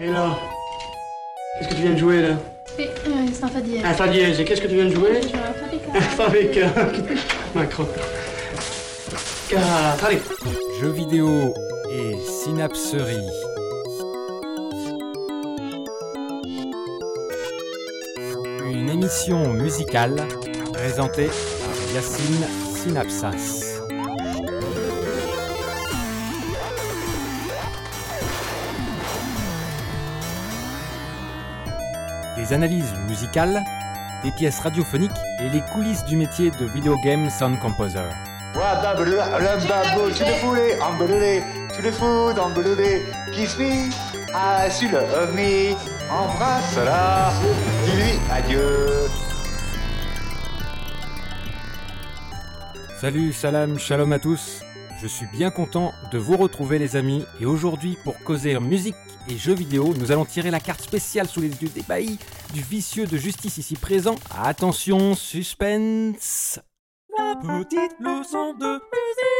Et là Qu'est-ce que tu viens de jouer là Oui, euh, c'est un fa dièse. Un fa dièse. Et qu'est-ce que tu viens de jouer Je joue un fa bécane. Un fa bécane. Macron. Quatre, allez. Jeux vidéo et synapserie. Une émission musicale présentée par Yacine Synapsas. Des analyses musicales, des pièces radiophoniques et les coulisses du métier de video game sound composer. Wababou, tu le foulé, embelé, tu le fous, embelé, kiss me, sur le me, embrasse-la, dis-lui adieu. Salut, salam, shalom à tous. Je suis bien content de vous retrouver les amis et aujourd'hui pour causer musique et jeux vidéo, nous allons tirer la carte spéciale sous les yeux d'ébahis du vicieux de justice ici présent. Attention, suspense. La petite leçon de musique.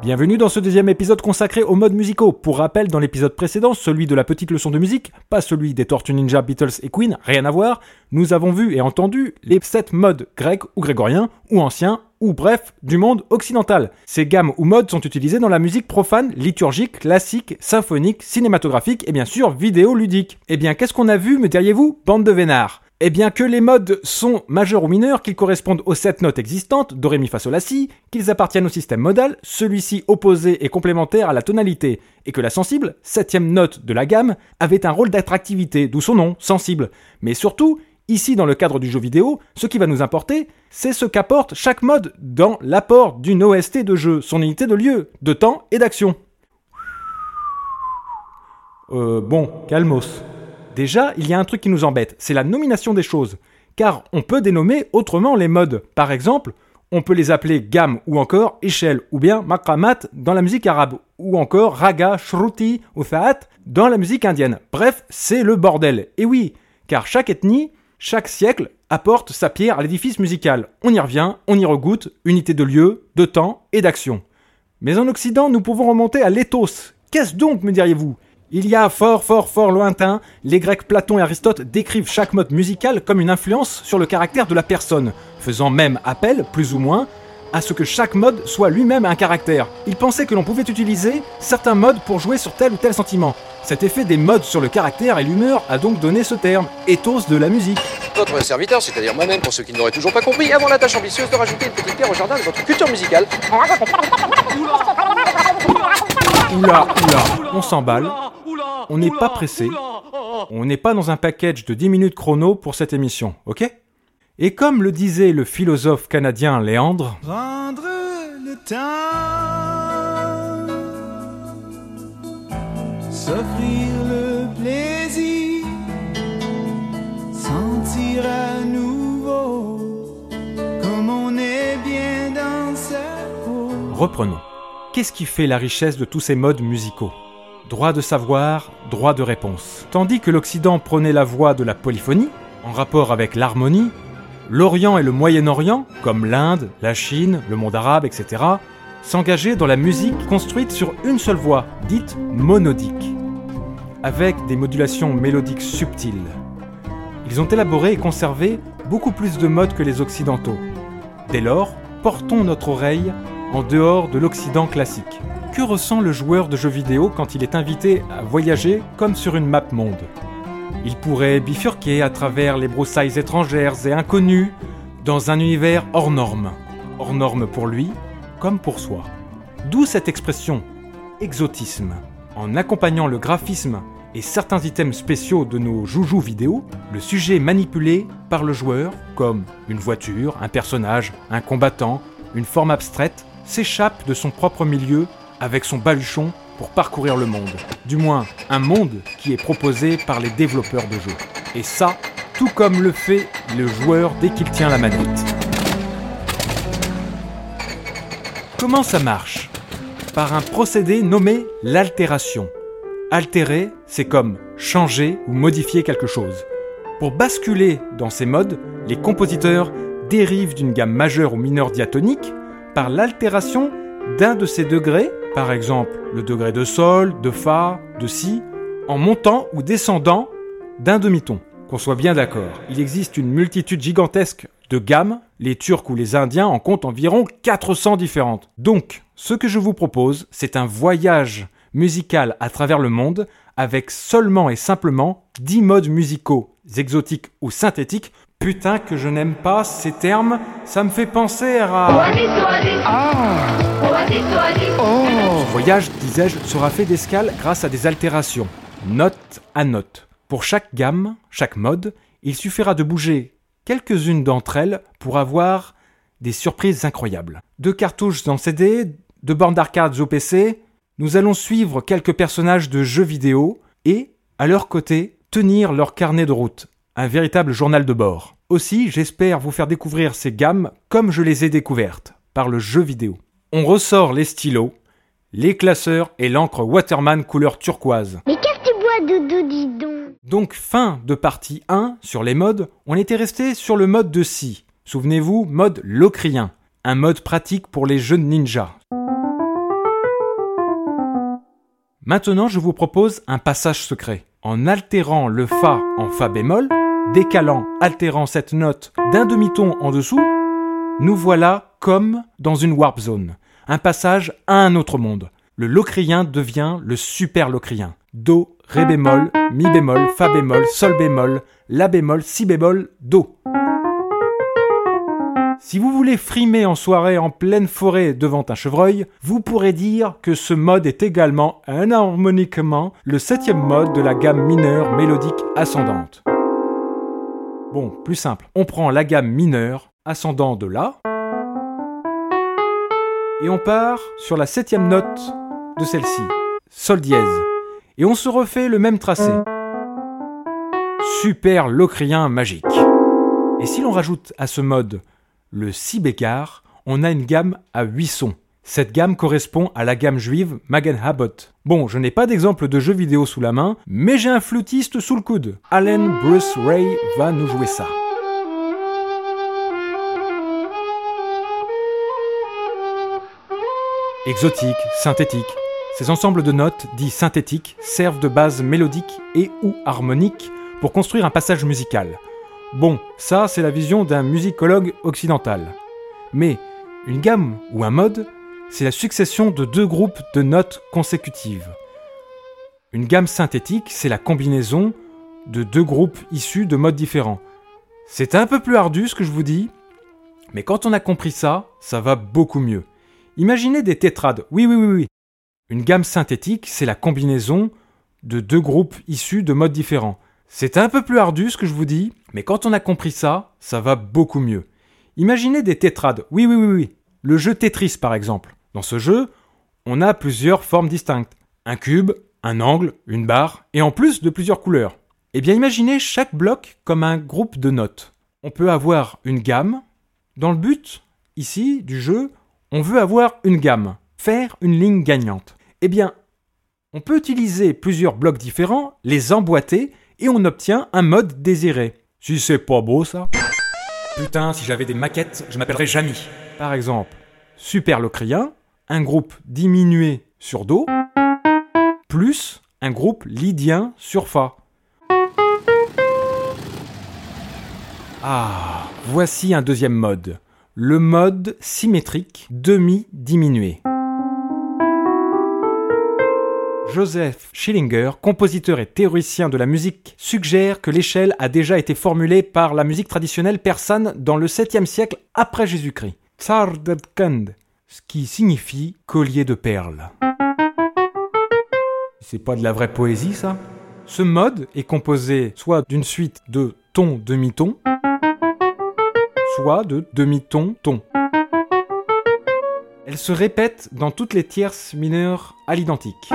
Bienvenue dans ce deuxième épisode consacré aux modes musicaux. Pour rappel, dans l'épisode précédent, celui de la petite leçon de musique, pas celui des Tortues Ninja, Beatles et Queen, rien à voir, nous avons vu et entendu les sept modes grecs ou grégoriens, ou anciens, ou bref, du monde occidental. Ces gammes ou modes sont utilisés dans la musique profane, liturgique, classique, symphonique, cinématographique et bien sûr vidéoludique. Eh bien, qu'est-ce qu'on a vu, me diriez-vous, bande de vénards? Eh bien que les modes sont majeurs ou mineurs, qu'ils correspondent aux sept notes existantes, do, ré, mi, fa, sol, la, si, qu'ils appartiennent au système modal, celui-ci opposé et complémentaire à la tonalité, et que la sensible, septième note de la gamme, avait un rôle d'attractivité, d'où son nom, sensible. Mais surtout, ici dans le cadre du jeu vidéo, ce qui va nous importer, c'est ce qu'apporte chaque mode dans l'apport d'une OST de jeu, son unité de lieu, de temps et d'action. Euh, bon, calmos. Déjà, il y a un truc qui nous embête, c'est la nomination des choses. Car on peut dénommer autrement les modes. Par exemple, on peut les appeler gamme ou encore échelle, ou bien makramat dans la musique arabe, ou encore raga, shruti ou thaat dans la musique indienne. Bref, c'est le bordel. Et oui, car chaque ethnie, chaque siècle apporte sa pierre à l'édifice musical. On y revient, on y regoute, unité de lieu, de temps et d'action. Mais en Occident, nous pouvons remonter à l'éthos. Qu'est-ce donc, me diriez-vous? Il y a fort, fort, fort lointain, les Grecs Platon et Aristote décrivent chaque mode musical comme une influence sur le caractère de la personne, faisant même appel, plus ou moins, à ce que chaque mode soit lui-même un caractère. Ils pensaient que l'on pouvait utiliser certains modes pour jouer sur tel ou tel sentiment. Cet effet des modes sur le caractère et l'humeur a donc donné ce terme, ethos de la musique. Votre serviteur, c'est-à-dire moi-même, pour ceux qui n'auraient toujours pas compris, avant la tâche ambitieuse de rajouter une petite pierre au jardin de votre culture musicale. Oula, oula, on s'emballe, on n'est pas pressé, on n'est pas dans un package de 10 minutes chrono pour cette émission, ok? Et comme le disait le philosophe canadien Léandre, Prendre le temps, s'offrir le plaisir, sentir à nouveau comme on est bien dans sa peau. reprenons. Qu'est-ce qui fait la richesse de tous ces modes musicaux? Droit de savoir, droit de réponse. Tandis que l'Occident prenait la voie de la polyphonie, en rapport avec l'harmonie, l'Orient et le Moyen-Orient, comme l'Inde, la Chine, le monde arabe, etc., s'engageaient dans la musique construite sur une seule voix, dite monodique, avec des modulations mélodiques subtiles. Ils ont élaboré et conservé beaucoup plus de modes que les Occidentaux. Dès lors, portons notre oreille en dehors de l'Occident classique. Que ressent le joueur de jeux vidéo quand il est invité à voyager comme sur une map monde? Il pourrait bifurquer à travers les broussailles étrangères et inconnues dans un univers hors norme. Hors norme pour lui comme pour soi. D'où cette expression exotisme. En accompagnant le graphisme et certains items spéciaux de nos joujoux vidéo, le sujet manipulé par le joueur, comme une voiture, un personnage, un combattant, une forme abstraite, s'échappe de son propre milieu avec son baluchon pour parcourir le monde. Du moins, un monde qui est proposé par les développeurs de jeux. Et ça, tout comme le fait le joueur dès qu'il tient la manette. Comment ça marche? Par un procédé nommé l'altération. Altérer, c'est comme changer ou modifier quelque chose. Pour basculer dans ces modes, les compositeurs dérivent d'une gamme majeure ou mineure diatonique par l'altération d'un de ces degrés par exemple le degré de sol, de fa, de si, en montant ou descendant d'un demi-ton. Qu'on soit bien d'accord, il existe une multitude gigantesque de gammes, les Turcs ou les Indiens en comptent environ 400 différentes. Donc, ce que je vous propose, c'est un voyage musical à travers le monde avec seulement et simplement 10 modes musicaux, exotiques ou synthétiques. Putain que je n'aime pas ces termes, ça me fait penser à... Ce voyage, disais-je, sera fait d'escale grâce à des altérations, note à note. Pour chaque gamme, chaque mode, il suffira de bouger quelques-unes d'entre elles pour avoir des surprises incroyables. Deux cartouches en CD, deux bornes d'arcade au PC, nous allons suivre quelques personnages de jeux vidéo et, à leur côté, tenir leur carnet de route, un véritable journal de bord. Aussi, j'espère vous faire découvrir ces gammes comme je les ai découvertes, par le jeu vidéo. On ressort les stylos, les classeurs et l'encre Waterman couleur turquoise. Mais qu'est-ce que tu bois, Doudou, dis donc? Donc fin de partie 1 sur les modes, on était resté sur le mode de Si. Souvenez-vous, mode locrien, un mode pratique pour les jeunes ninjas. Maintenant, je vous propose un passage secret. En altérant le Fa en Fa bémol, décalant, altérant cette note d'un demi-ton en dessous, nous voilà comme dans une warp zone, un passage à un autre monde. Le locrien devient le super locrien. Do, Ré bémol, Mi bémol, Fa bémol, Sol bémol, La bémol, Si bémol, Do. Si vous voulez frimer en soirée en pleine forêt devant un chevreuil, vous pourrez dire que ce mode est également anharmoniquement le septième mode de la gamme mineure mélodique ascendante. Bon, plus simple, on prend la gamme mineure ascendant de La et on part sur la septième note de celle-ci, Sol dièse, et on se refait le même tracé. Super locrien magique. Et si l'on rajoute à ce mode le si bécard, on a une gamme à 8 sons. Cette gamme correspond à la gamme juive Magenhabot. Bon, je n'ai pas d'exemple de jeu vidéo sous la main, mais j'ai un flûtiste sous le coude. Allen Bruce Ray va nous jouer ça. Exotique, synthétique. Ces ensembles de notes, dits synthétiques, servent de base mélodique et ou harmonique pour construire un passage musical. Bon, ça c'est la vision d'un musicologue occidental. Mais une gamme ou un mode, c'est la succession de deux groupes de notes consécutives. Une gamme synthétique, c'est la combinaison de deux groupes issus de modes différents. C'est un peu plus ardu ce que je vous dis, mais quand on a compris ça, ça va beaucoup mieux. Imaginez des tétrades. Oui, oui, oui, oui. Une gamme synthétique, c'est la combinaison de deux groupes issus de modes différents. C'est un peu plus ardu ce que je vous dis, mais quand on a compris ça, ça va beaucoup mieux. Imaginez des tétrades. Oui, oui, oui, oui. Le jeu Tetris, par exemple. Dans ce jeu, on a plusieurs formes distinctes. Un cube, un angle, une barre, et en plus de plusieurs couleurs. Eh bien, imaginez chaque bloc comme un groupe de notes. On peut avoir une gamme. Dans le but, ici, du jeu, on veut avoir une gamme. Faire une ligne gagnante. Eh bien, on peut utiliser plusieurs blocs différents, les emboîter, et on obtient un mode désiré. Si c'est pas beau ça Putain, si j'avais des maquettes, je m'appellerais Jamy. Par exemple, super locrien, un groupe diminué sur Do, plus un groupe lydien sur Fa. Ah, voici un deuxième mode. Le mode symétrique demi-diminué. Joseph Schillinger, compositeur et théoricien de la musique, suggère que l'échelle a déjà été formulée par la musique traditionnelle persane dans le 7e siècle après Jésus-Christ. Ce qui signifie collier de perles. C'est pas de la vraie poésie ça? Ce mode est composé soit d'une suite de tons demi-ton, soit de demi-ton-ton. Elle se répète dans toutes les tierces mineures à l'identique.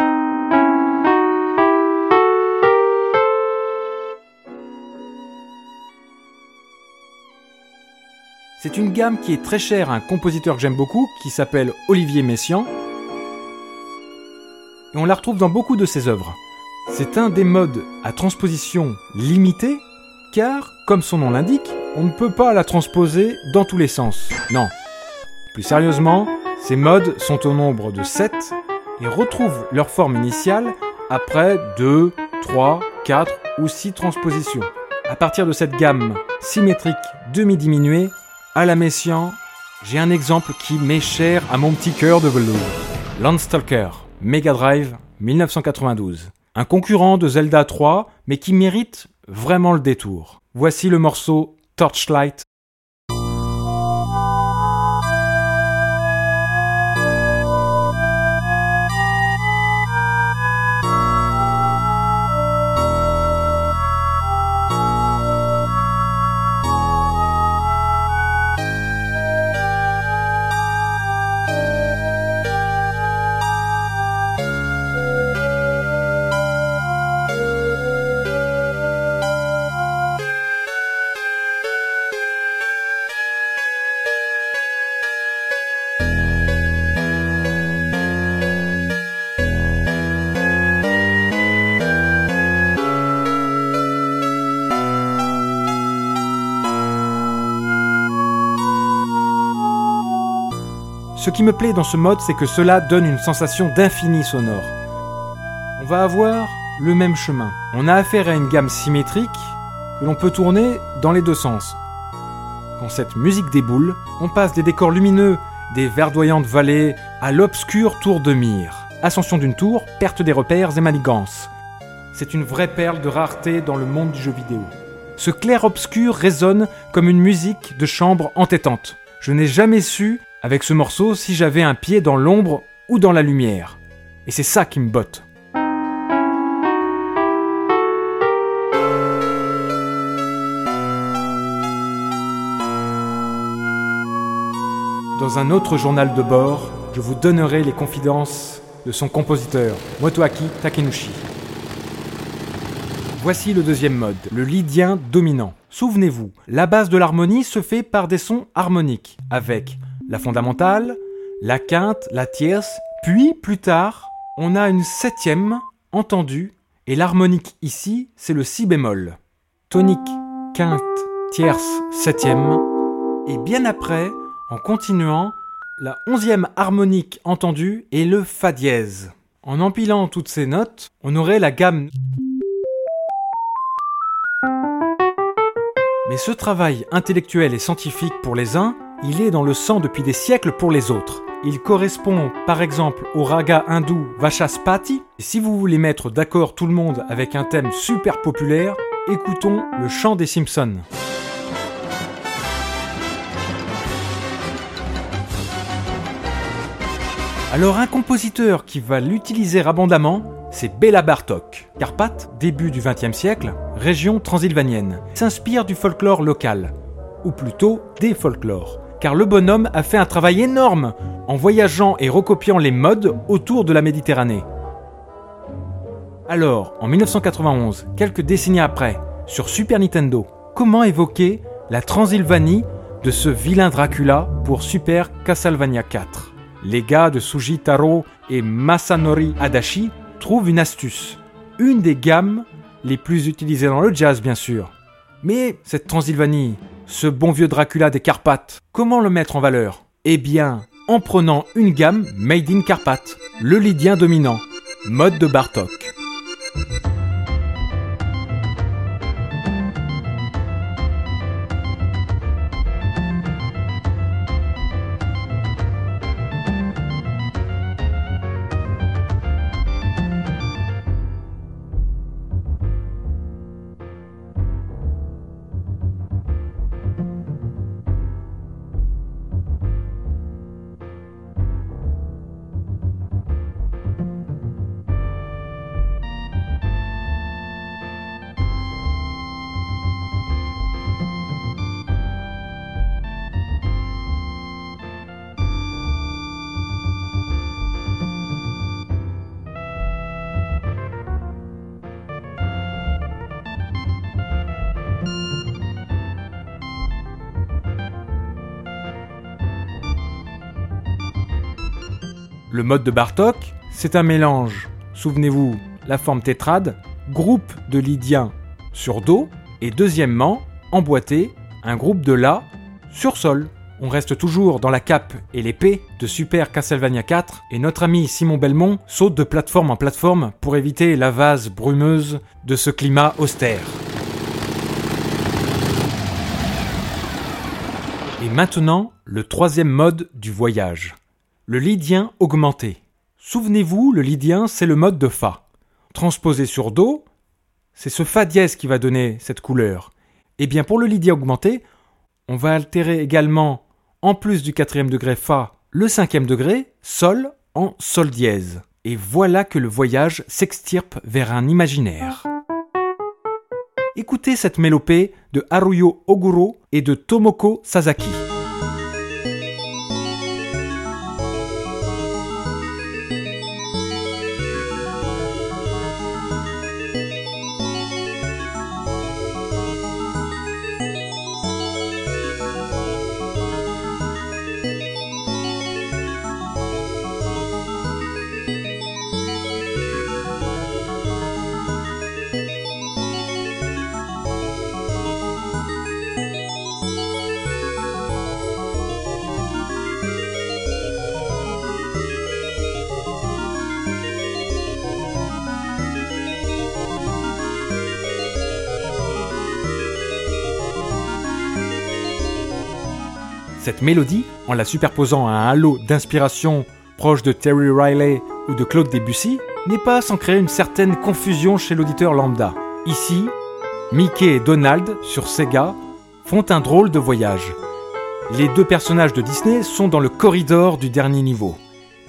C'est une gamme qui est très chère à un compositeur que j'aime beaucoup, qui s'appelle Olivier Messiaen. Et on la retrouve dans beaucoup de ses œuvres. C'est un des modes à transposition limitée, car, comme son nom l'indique, on ne peut pas la transposer dans tous les sens. Non. Plus sérieusement, ces modes sont au nombre de 7, et retrouvent leur forme initiale après 2, 3, 4 ou 6 transpositions. À partir de cette gamme symétrique demi-diminuée, à la Messiaen, j'ai un exemple qui m'est cher à mon petit cœur de velours. Landstalker, Mega Drive, 1992. Un concurrent de Zelda 3, mais qui mérite vraiment le détour. Voici le morceau Torchlight qui me plaît dans ce mode, c'est que cela donne une sensation d'infini sonore. On va avoir le même chemin. On a affaire à une gamme symétrique que l'on peut tourner dans les deux sens. Quand cette musique déboule, on passe des décors lumineux, des verdoyantes vallées, à l'obscur tour de mire. Ascension d'une tour, perte des repères et manigances. C'est une vraie perle de rareté dans le monde du jeu vidéo. Ce clair-obscur résonne comme une musique de chambre entêtante. Je n'ai jamais su avec ce morceau si j'avais un pied dans l'ombre ou dans la lumière. Et c'est ça qui me botte. Dans un autre journal de bord, je vous donnerai les confidences de son compositeur, Motoaki Takenushi. Voici le deuxième mode, le lydien dominant. Souvenez-vous, la base de l'harmonie se fait par des sons harmoniques, avec la fondamentale, la quinte, la tierce, puis plus tard, on a une septième entendue, et l'harmonique ici, c'est le si bémol. Tonique, quinte, tierce, septième, et bien après, en continuant, la onzième harmonique entendue est le fa dièse. En empilant toutes ces notes, on aurait la gamme Mais ce travail intellectuel et scientifique pour les uns, il est dans le sang depuis des siècles pour les autres. Il correspond par exemple au raga hindou Vachaspati. Si vous voulez mettre d'accord tout le monde avec un thème super populaire, écoutons le chant des Simpsons. Alors un compositeur qui va l'utiliser abondamment, c'est Béla Bartok. Carpath, début du XXe siècle, région transylvanienne, s'inspire du folklore local, ou plutôt des folklores, car le bonhomme a fait un travail énorme en voyageant et recopiant les modes autour de la Méditerranée. Alors, en 1991, quelques décennies après, sur Super Nintendo, comment évoquer la Transylvanie de ce vilain Dracula pour Super Castlevania 4 les gars de Suji Taro et Masanori Adachi trouvent une astuce. Une des gammes les plus utilisées dans le jazz, bien sûr. Mais cette Transylvanie, ce bon vieux Dracula des Carpates, comment le mettre en valeur? Eh bien, en prenant une gamme made in Carpath, le lydien dominant, mode de Bartok. Le mode de Bartok, c'est un mélange, souvenez-vous, la forme tétrade, groupe de lydiens sur Do, et deuxièmement, emboîté, un groupe de La sur Sol. On reste toujours dans la cape et l'épée de Super Castlevania 4 et notre ami Simon Belmont saute de plateforme en plateforme pour éviter la vase brumeuse de ce climat austère. Et maintenant, le troisième mode du voyage. Le lydien augmenté. Souvenez-vous, le lydien, c'est le mode de Fa. Transposé sur Do, c'est ce Fa dièse qui va donner cette couleur. Et bien pour le lydien augmenté, on va altérer également, en plus du quatrième degré Fa, le cinquième degré, Sol, en Sol dièse. Et voilà que le voyage s'extirpe vers un imaginaire. Écoutez cette mélopée de Haruyo Oguro et de Tomoko Sasaki. Mélodie, en la superposant à un halo d'inspiration proche de Terry Riley ou de Claude Debussy, n'est pas sans créer une certaine confusion chez l'auditeur lambda. Ici, Mickey et Donald, sur Sega, font un drôle de voyage. Les deux personnages de Disney sont dans le corridor du dernier niveau.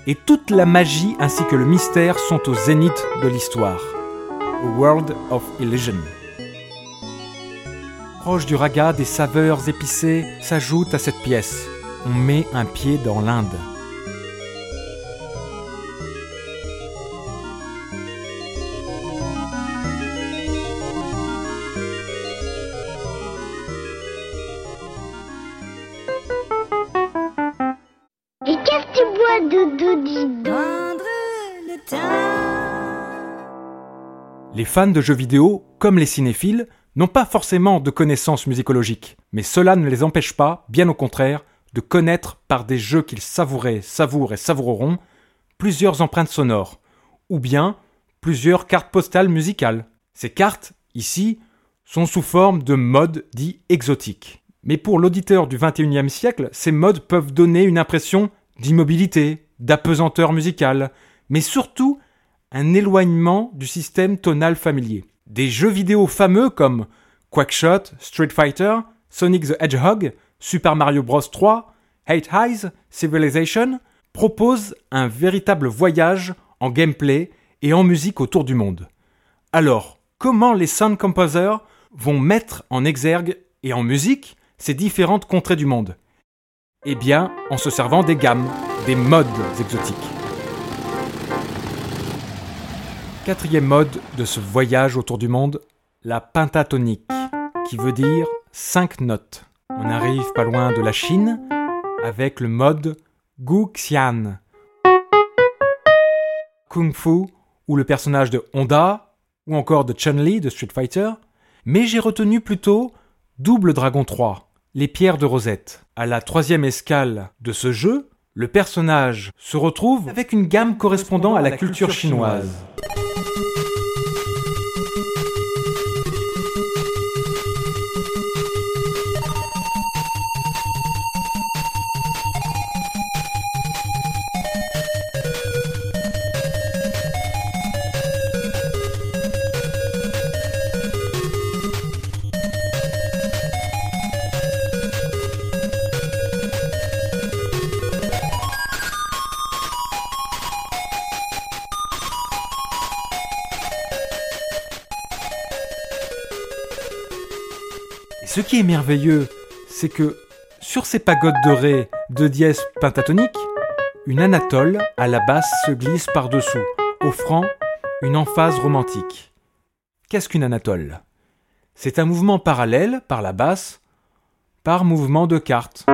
Et toute la magie ainsi que le mystère sont au zénith de l'histoire. World of Illusion. Proche du raga, des saveurs épicées s'ajoutent à cette pièce. On met un pied dans l'Inde. Et qu'est-ce que tu bois, Doudou, dis donc Prendre le temps. Les fans de jeux vidéo, comme les cinéphiles, n'ont pas forcément de connaissances musicologiques, mais cela ne les empêche pas, bien au contraire, de connaître par des jeux qu'ils savouraient, savourent et savoureront, plusieurs empreintes sonores, ou bien plusieurs cartes postales musicales. Ces cartes, ici, sont sous forme de modes dits exotiques. Mais pour l'auditeur du XXIe siècle, ces modes peuvent donner une impression d'immobilité, d'apesanteur musicale, mais surtout un éloignement du système tonal familier. Des jeux vidéo fameux comme Quackshot, Street Fighter, Sonic the Hedgehog, Super Mario Bros 3, Hate Highs, Civilization proposent un véritable voyage en gameplay et en musique autour du monde. Alors, comment les sound composers vont mettre en exergue et en musique ces différentes contrées du monde? Eh bien, en se servant des gammes, des modes exotiques. Quatrième mode de ce voyage autour du monde, la pentatonique, qui veut dire cinq notes. On arrive pas loin de la Chine avec le mode Gu Xian. Kung Fu, ou le personnage de Honda, ou encore de Chun-Li de Street Fighter, mais j'ai retenu plutôt Double Dragon 3, les pierres de Rosette. À la troisième escale de ce jeu, le personnage se retrouve avec une gamme correspondant à la culture chinoise. Ce qui est merveilleux, c'est que sur ces pagodes dorées de dièse pentatonique, une anatole à la basse se glisse par-dessous, offrant une emphase romantique. Qu'est-ce qu'une anatole? C'est un mouvement parallèle par la basse, par mouvement de carte.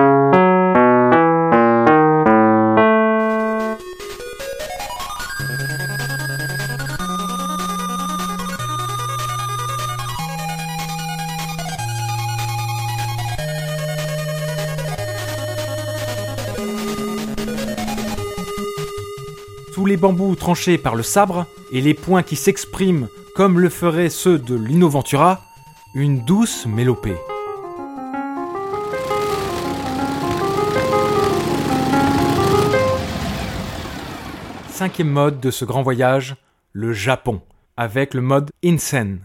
Bambous tranchés par le sabre et les points qui s'expriment comme le feraient ceux de Lino Ventura, une douce mélopée. Cinquième mode de ce grand voyage, le Japon, avec le mode Insen.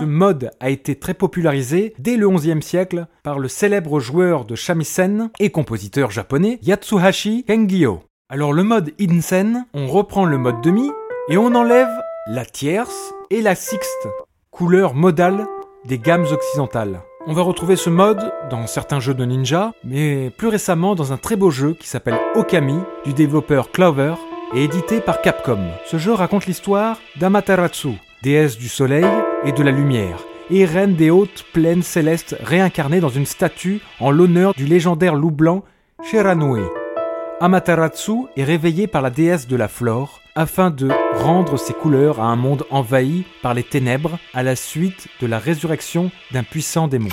Ce mode a été très popularisé dès le XIe siècle par le célèbre joueur de shamisen et compositeur japonais Yatsuhashi Kengyo. Alors le mode Insen, on reprend le mode demi et on enlève la tierce et la sixte, couleur modale des gammes occidentales. On va retrouver ce mode dans certains jeux de ninja, mais plus récemment dans un très beau jeu qui s'appelle Okami du développeur Clover et édité par Capcom. Ce jeu raconte l'histoire d'Amaterasu, déesse du soleil et de la lumière, et reine des hautes plaines célestes réincarnée dans une statue en l'honneur du légendaire loup blanc Shiranui. Amaterasu est réveillée par la déesse de la flore afin de rendre ses couleurs à un monde envahi par les ténèbres à la suite de la résurrection d'un puissant démon.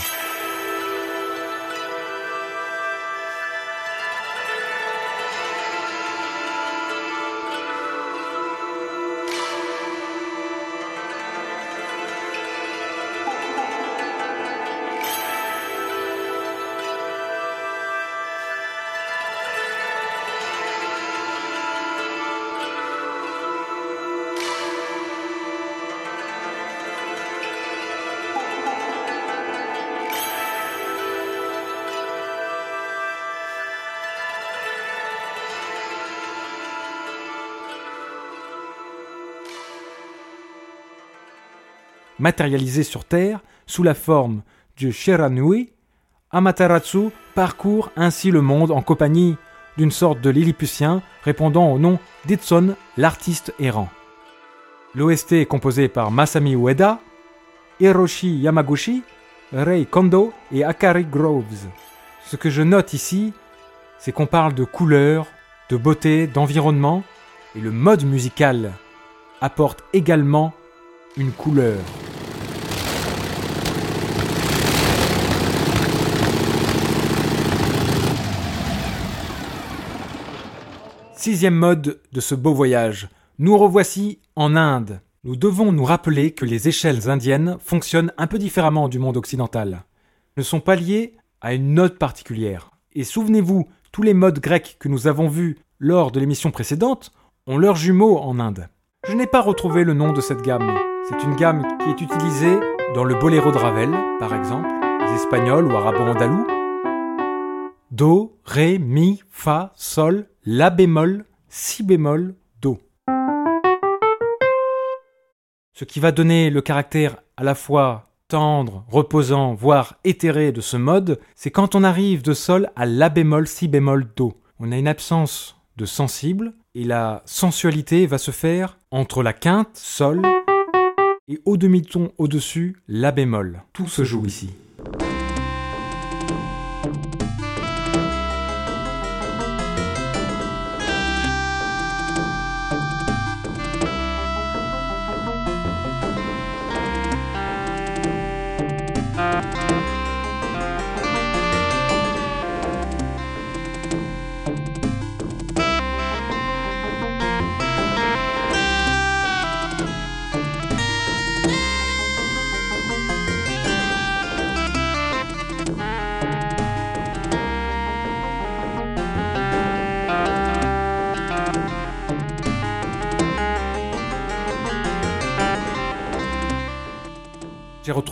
Matérialisé sur Terre sous la forme du Shiranui, Amaterasu parcourt ainsi le monde en compagnie d'une sorte de Lilliputien répondant au nom d'Itson, l'artiste errant. L'OST est composé par Masami Ueda, Hiroshi Yamaguchi, Rei Kondo et Akari Groves. Ce que je note ici, c'est qu'on parle de couleurs, de beauté, d'environnement, et le mode musical apporte également une couleur. Sixième mode de ce beau voyage. Nous revoici en Inde. Nous devons nous rappeler que les échelles indiennes fonctionnent un peu différemment du monde occidental. Ne sont pas liées à une note particulière. Et souvenez-vous, tous les modes grecs que nous avons vus lors de l'émission précédente ont leurs jumeaux en Inde. Je n'ai pas retrouvé le nom de cette gamme. C'est une gamme qui est utilisée dans le boléro de Ravel, par exemple, les espagnols ou arabo-andalous. Do, Ré, Mi, Fa, Sol, La bémol, Si bémol, Do. Ce qui va donner le caractère à la fois tendre, reposant, voire éthéré de ce mode, c'est quand on arrive de Sol à La bémol, Si bémol, Do. On a une absence de sensible et la sensualité va se faire entre la quinte, Sol, et au demi-ton au-dessus, La bémol. Tout se joue ici.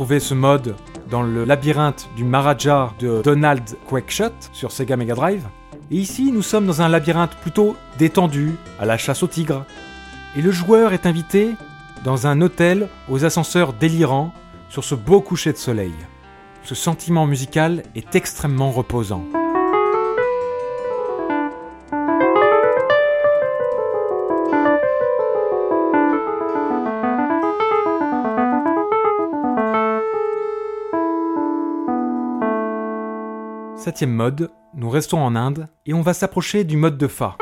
Ce mode dans le labyrinthe du Maharaja de Donald Quackshot sur Sega Mega Drive. Et ici, nous sommes dans un labyrinthe plutôt détendu, à la chasse au tigre. Et le joueur est invité dans un hôtel aux ascenseurs délirants sur ce beau coucher de soleil. Ce sentiment musical est extrêmement reposant. Septième mode, nous restons en Inde et on va s'approcher du mode de Fa.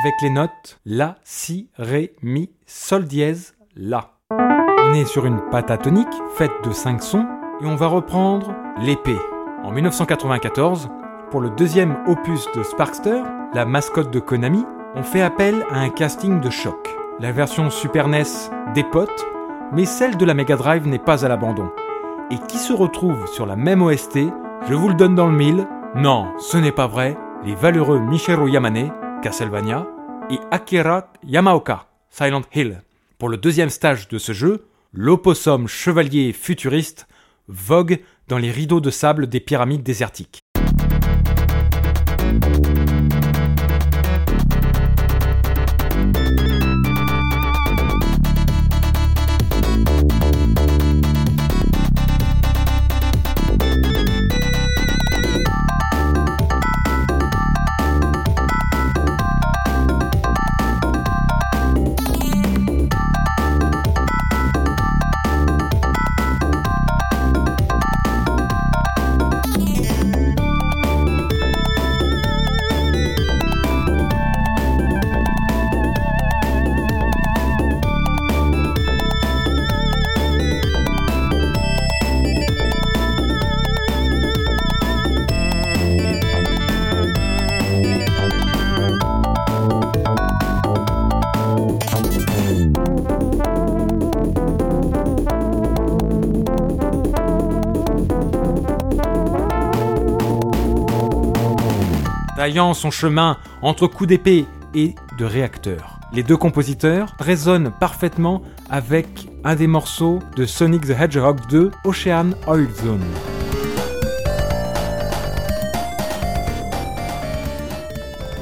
Avec les notes La, Si, Ré, Mi, Sol dièse, La. On est sur une pentatonique faite de 5 sons et on va reprendre l'épée. En 1994, Pour le deuxième opus de Sparkster, la mascotte de Konami, on fait appel à un casting de choc. La version Super NES dépote, mais celle de la Mega Drive n'est pas à l'abandon. Et qui se retrouve sur la même OST, je vous le donne dans le mille, non, ce n'est pas vrai, les valeureux Michiru Yamane, Castlevania, et Akira Yamaoka, Silent Hill. Pour le deuxième stage de ce jeu, l'opossum chevalier futuriste vogue dans les rideaux de sable des pyramides désertiques. Son chemin entre coups d'épée et de réacteurs. Les deux compositeurs résonnent parfaitement avec un des morceaux de Sonic the Hedgehog 2 Ocean Oil Zone.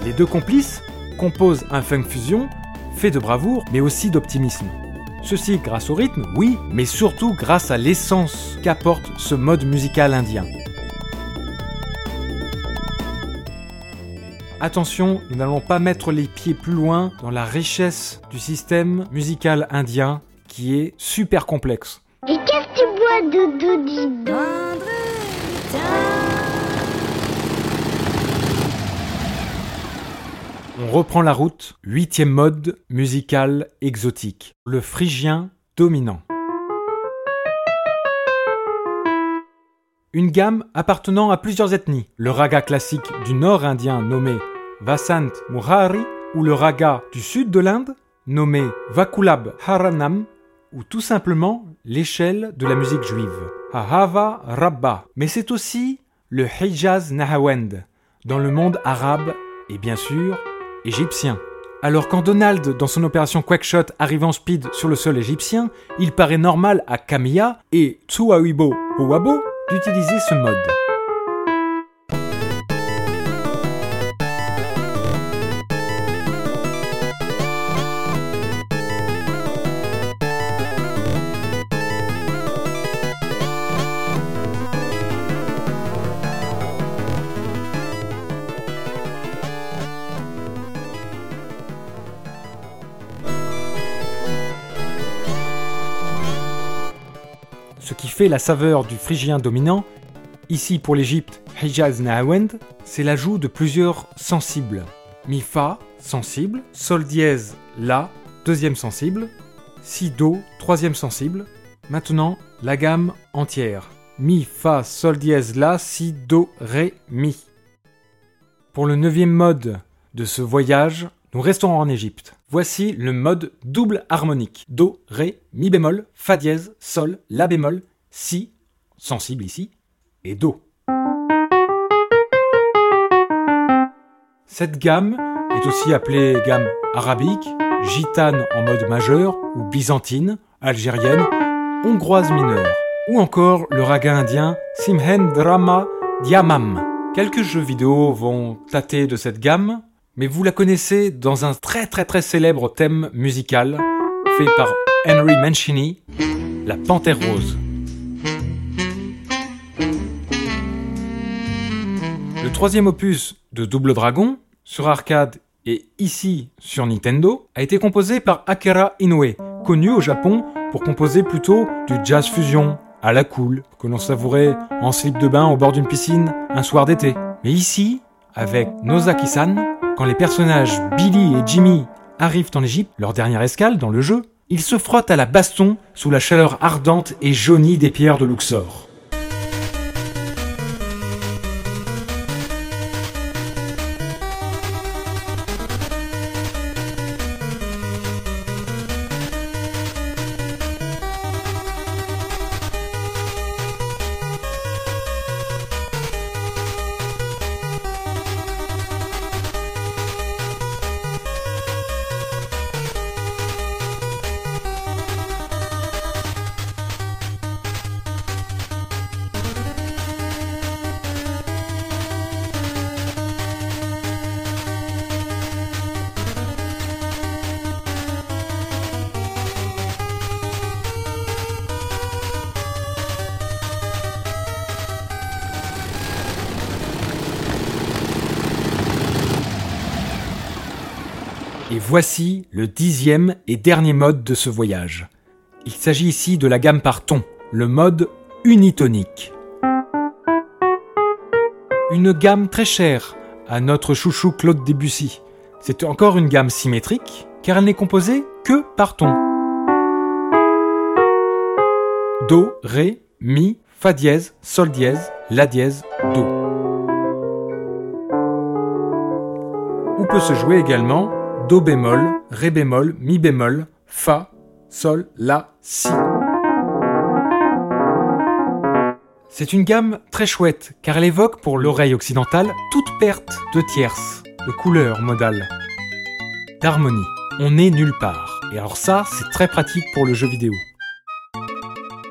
Les deux complices composent un funk fusion fait de bravoure mais aussi d'optimisme. Ceci grâce au rythme, oui, mais surtout grâce à l'essence qu'apporte ce mode musical indien. Attention, nous n'allons pas mettre les pieds plus loin dans la richesse du système musical indien qui est super complexe. Et qu'est-ce que tu bois de Dodi On reprend la route, huitième mode musical exotique, le phrygien dominant. Une gamme appartenant à plusieurs ethnies, le raga classique du nord indien nommé Vasant Muhari ou le raga du sud de l'Inde nommé Vakulab Haranam ou tout simplement l'échelle de la musique juive, Ahava Rabba. Mais c'est aussi le Hijaz Nahawend dans le monde arabe et bien sûr égyptien. Alors quand Donald, dans son opération Quackshot, arrive en speed sur le sol égyptien, il paraît normal à Kamiya et Tsuawibo Owabo d'utiliser ce mode. Fait la saveur du phrygien dominant, ici pour l'Égypte Hijaz Nahawend, c'est l'ajout de plusieurs sensibles. Mi Fa, sensible, Sol dièse La, deuxième sensible, Si Do, troisième sensible. Maintenant, la gamme entière. Mi, Fa, Sol dièse La, Si, Do, Ré, Mi. Pour le neuvième mode de ce voyage, nous restons en Égypte. Voici le mode double harmonique. Do, Ré, Mi bémol, Fa dièse, Sol, La bémol, Si, sensible ici, et Do. Cette gamme est aussi appelée gamme arabique, gitane en mode majeur ou byzantine, algérienne, hongroise mineure, ou encore le raga indien Simhen Drama Diamam. Quelques jeux vidéo vont tâter de cette gamme, mais vous la connaissez dans un très très très célèbre thème musical fait par Henry Mancini, La Panthère Rose. Le troisième opus de Double Dragon, sur arcade et ici sur Nintendo, a été composé par Akira Inoue, connu au Japon pour composer plutôt du jazz fusion à la cool, que l'on savourait en slip de bain au bord d'une piscine un soir d'été. Mais ici, avec Nozaki-san, quand les personnages Billy et Jimmy arrivent en Égypte, leur dernière escale dans le jeu, ils se frottent à la baston sous la chaleur ardente et jaunie des pierres de Luxor. Et voici le dixième et dernier mode de ce voyage. Il s'agit ici de la gamme par ton, le mode unitonique. Une gamme très chère à notre chouchou Claude Debussy. C'est encore une gamme symétrique, car elle n'est composée que par ton. Do, Ré, Mi, Fa dièse, Sol dièse, La dièse, Do. Ou peut se jouer également Do bémol, Ré bémol, Mi bémol, Fa, Sol, La, Si. C'est une gamme très chouette car elle évoque pour l'oreille occidentale toute perte de tierces, de couleurs modales, d'harmonie. On n'est nulle part. Et alors ça, c'est très pratique pour le jeu vidéo.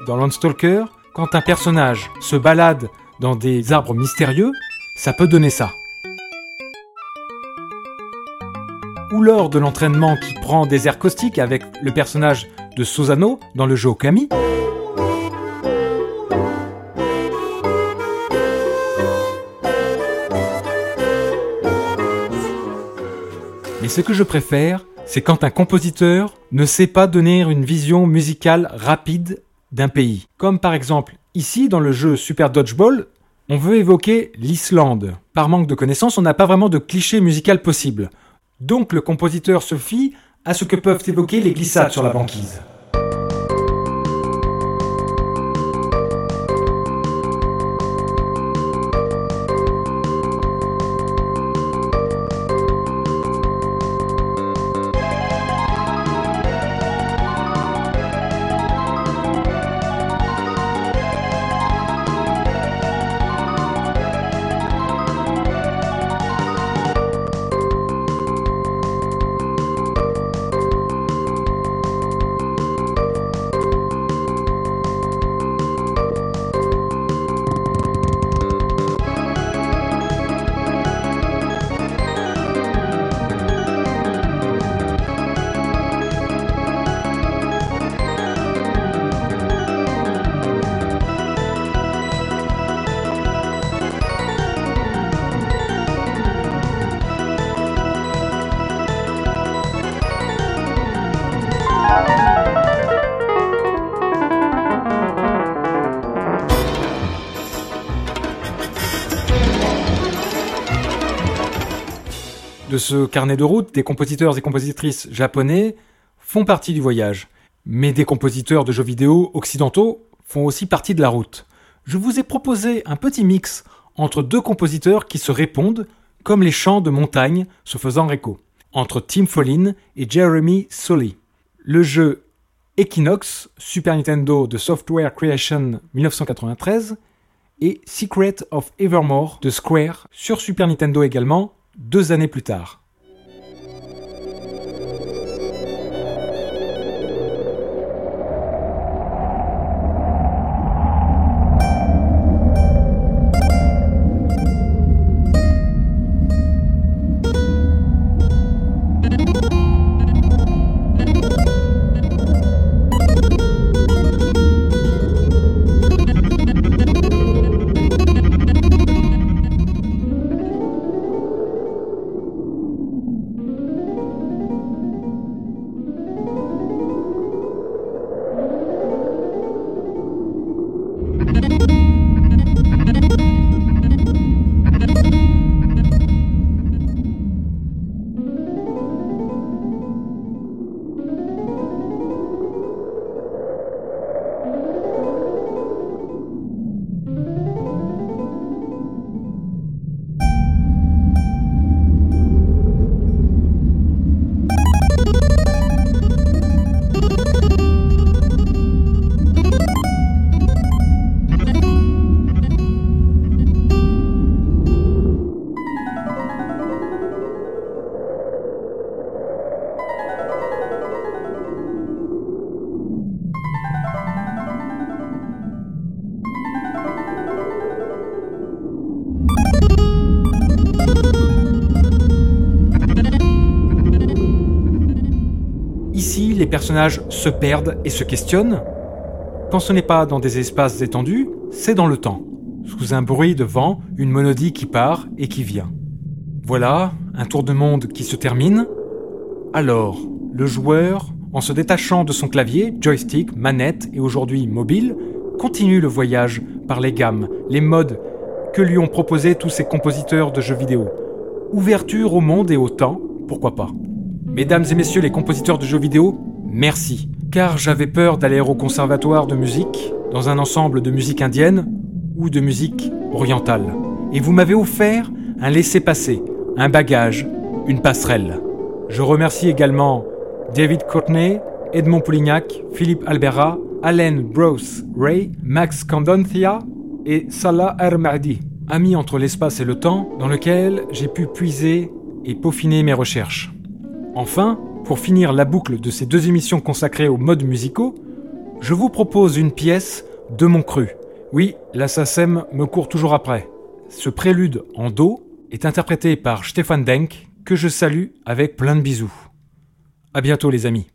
Dans Landstalker, quand un personnage se balade dans des arbres mystérieux, ça peut donner ça. Ou lors de l'entraînement qui prend des airs caustiques avec le personnage de Sosano dans le jeu Okami, Mais ce que je préfère, c'est quand un compositeur ne sait pas donner une vision musicale rapide d'un pays. Comme par exemple ici dans le jeu Super Dodgeball, on veut évoquer l'Islande. Par manque de connaissances, on n'a pas vraiment de cliché musical possible. Donc le compositeur se fie à ce que peuvent évoquer les glissades sur la banquise. De ce carnet de route, des compositeurs et compositrices japonais font partie du voyage. Mais des compositeurs de jeux vidéo occidentaux font aussi partie de la route. Je vous ai proposé un petit mix entre deux compositeurs qui se répondent, comme les chants de montagne se faisant écho, entre Tim Follin et Jeremy Sully. Le jeu Equinox, Super Nintendo de Software Creation 1993, et Secret of Evermore de Square sur Super Nintendo également deux années plus tard. Se perdent et se questionnent. Quand ce n'est pas dans des espaces étendus, c'est dans le temps, sous un bruit de vent, une monodie qui part et qui vient. Voilà, un tour de monde qui se termine. Alors, le joueur, en se détachant de son clavier, joystick, manette et aujourd'hui mobile, continue le voyage par les gammes, les modes que lui ont proposés tous ces compositeurs de jeux vidéo. Ouverture au monde et au temps, pourquoi pas. Mesdames et messieurs les compositeurs de jeux vidéo, merci, car j'avais peur d'aller au conservatoire de musique, dans un ensemble de musique indienne ou de musique orientale. Et vous m'avez offert un laissez-passer, un bagage, une passerelle. Je remercie également David Courtney, Edmond Poulignac, Philippe Albera, Allen Brose Ray, Max Condonthia et Salah Mahdi, amis entre l'espace et le temps dans lequel j'ai pu puiser et peaufiner mes recherches. Enfin, pour finir la boucle de ces deux émissions consacrées aux modes musicaux, je vous propose une pièce de mon cru. Oui, l'assassin me court toujours après. Ce prélude en do est interprété par Stefan Denk, que je salue avec plein de bisous. À bientôt les amis.